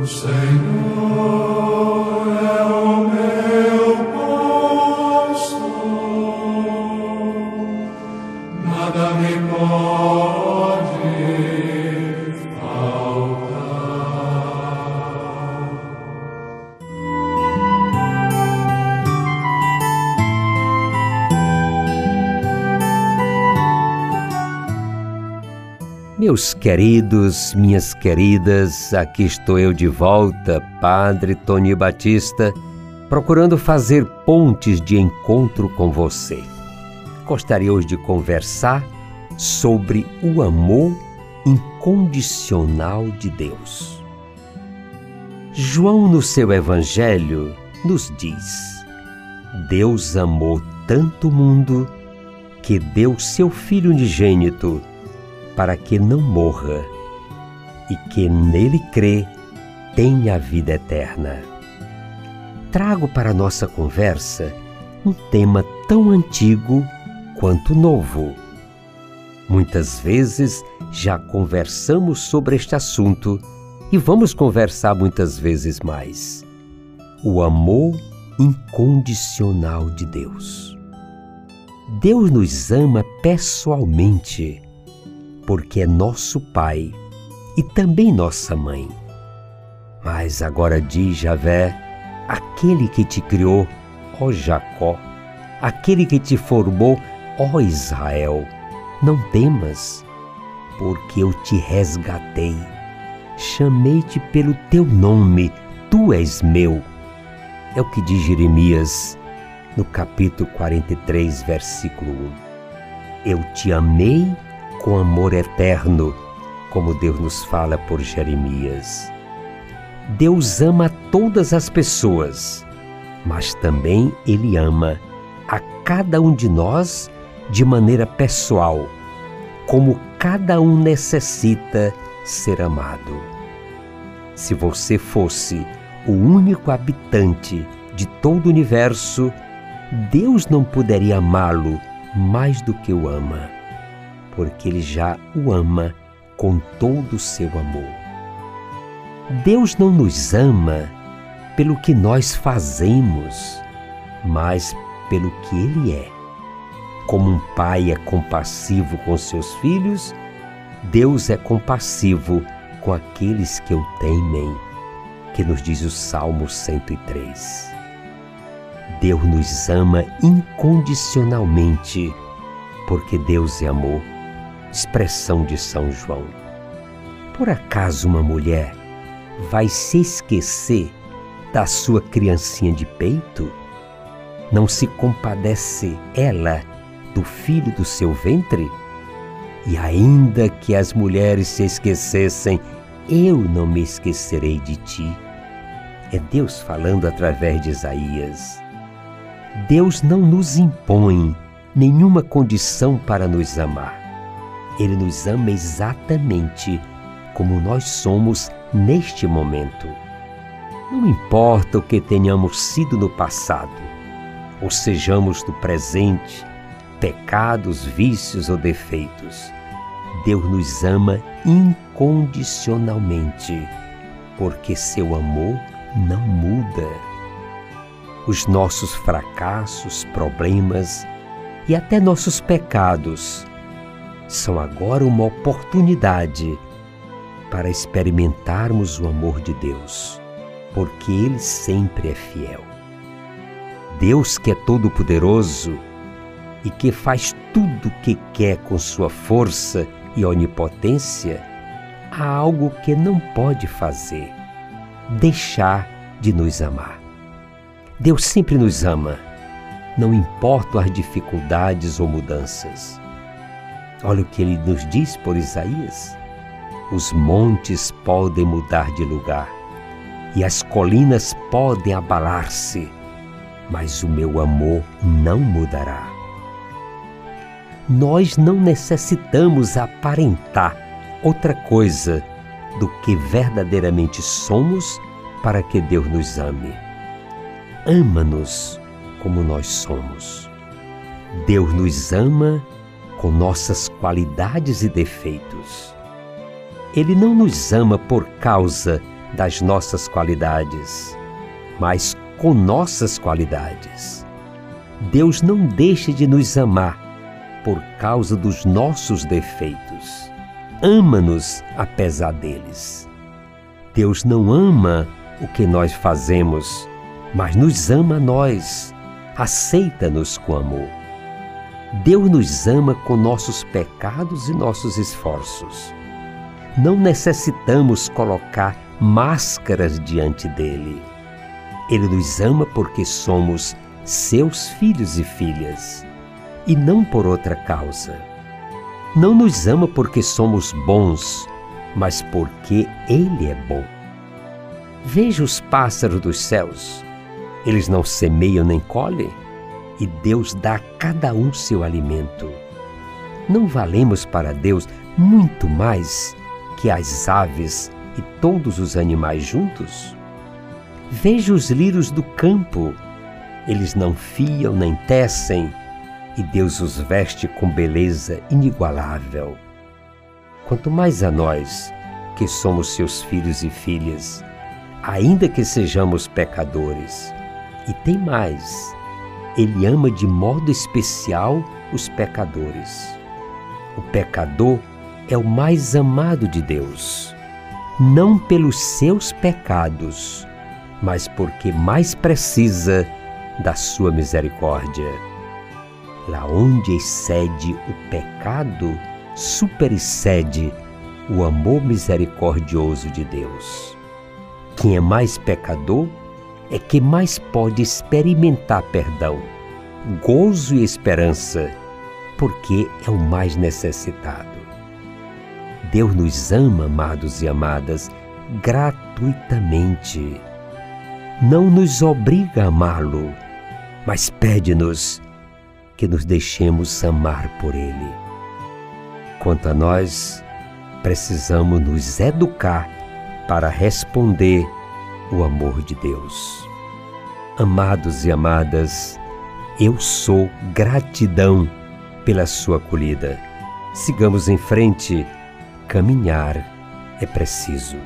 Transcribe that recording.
O Senhor é Meus queridos, minhas queridas, aqui estou eu de volta, Padre Tony Batista, procurando fazer pontes de encontro com você. Gostaria hoje de conversar sobre o amor incondicional de Deus. João, no seu Evangelho, nos diz: Deus amou tanto o mundo que deu seu Filho unigênito para que não morra e que nele crê tenha a vida eterna. Trago para nossa conversa um tema tão antigo quanto novo. Muitas vezes já conversamos sobre este assunto e vamos conversar muitas vezes mais. O amor incondicional de Deus. Deus nos ama pessoalmente porque é nosso Pai e também nossa mãe. Mas agora diz Javé, aquele que te criou, ó Jacó, aquele que te formou, ó Israel, não temas, porque eu te resgatei. Chamei-te pelo teu nome, tu és meu. É o que diz Jeremias no capítulo 43, versículo 1. Eu te amei com amor eterno, como Deus nos fala por Jeremias. Deus ama todas as pessoas, mas também Ele ama a cada um de nós de maneira pessoal, como cada um necessita ser amado. Se você fosse o único habitante de todo o universo, Deus não poderia amá-lo mais do que o ama porque Ele já o ama com todo o seu amor. Deus não nos ama pelo que nós fazemos, mas pelo que Ele é. Como um pai é compassivo com seus filhos, Deus é compassivo com aqueles que o temem, que nos diz o Salmo 103. Deus nos ama incondicionalmente, porque Deus é amor expressão de São João. Por acaso uma mulher vai se esquecer da sua criancinha de peito? Não se compadece ela do filho do seu ventre? E ainda que as mulheres se esquecessem, eu não me esquecerei de ti. É Deus falando através de Isaías. Deus não nos impõe nenhuma condição para nos amar. Ele nos ama exatamente como nós somos neste momento. Não importa o que tenhamos sido no passado, ou sejamos no presente, pecados, vícios ou defeitos. Deus nos ama incondicionalmente, porque seu amor não muda. Os nossos fracassos, problemas e até nossos pecados são agora uma oportunidade para experimentarmos o amor de Deus, porque Ele sempre é fiel. Deus que é todo-poderoso e que faz tudo o que quer com sua força e onipotência, há algo que não pode fazer: deixar de nos amar. Deus sempre nos ama, não importam as dificuldades ou mudanças. Olha o que ele nos diz por Isaías: os montes podem mudar de lugar e as colinas podem abalar-se, mas o meu amor não mudará. Nós não necessitamos aparentar outra coisa do que verdadeiramente somos para que Deus nos ame. Ama-nos como nós somos. Deus nos ama com nossas qualidades e defeitos. Ele não nos ama por causa das nossas qualidades, mas com nossas qualidades. Deus não deixa de nos amar por causa dos nossos defeitos. Ama-nos apesar deles. Deus não ama o que nós fazemos, mas nos ama a nós, aceita-nos com amor. Deus nos ama com nossos pecados e nossos esforços. Não necessitamos colocar máscaras diante dele. Ele nos ama porque somos seus filhos e filhas, e não por outra causa. Não nos ama porque somos bons, mas porque Ele é bom. Veja os pássaros dos céus. Eles não semeiam nem colhem, e Deus dá a cada um seu alimento. Não valemos para Deus muito mais que as aves e todos os animais juntos? Veja os lírios do campo. Eles não fiam nem tecem, e Deus os veste com beleza inigualável. Quanto mais a nós, que somos seus filhos e filhas, ainda que sejamos pecadores. E tem mais, Ele ama de modo especial os pecadores. O pecador é o mais amado de Deus, não pelos seus pecados, mas porque mais precisa da sua misericórdia. Lá onde excede o pecado, superexcede o amor misericordioso de Deus. Quem é mais pecador é que mais pode experimentar perdão, gozo e esperança, porque é o mais necessitado. Deus nos ama, amados e amadas, gratuitamente. Não nos obriga a amá-lo, mas pede-nos que nos deixemos amar por Ele. Quanto a nós, precisamos nos educar para responder o amor de Deus. Amados e amadas, eu sou gratidão pela sua acolhida. Sigamos em frente Caminhar é preciso.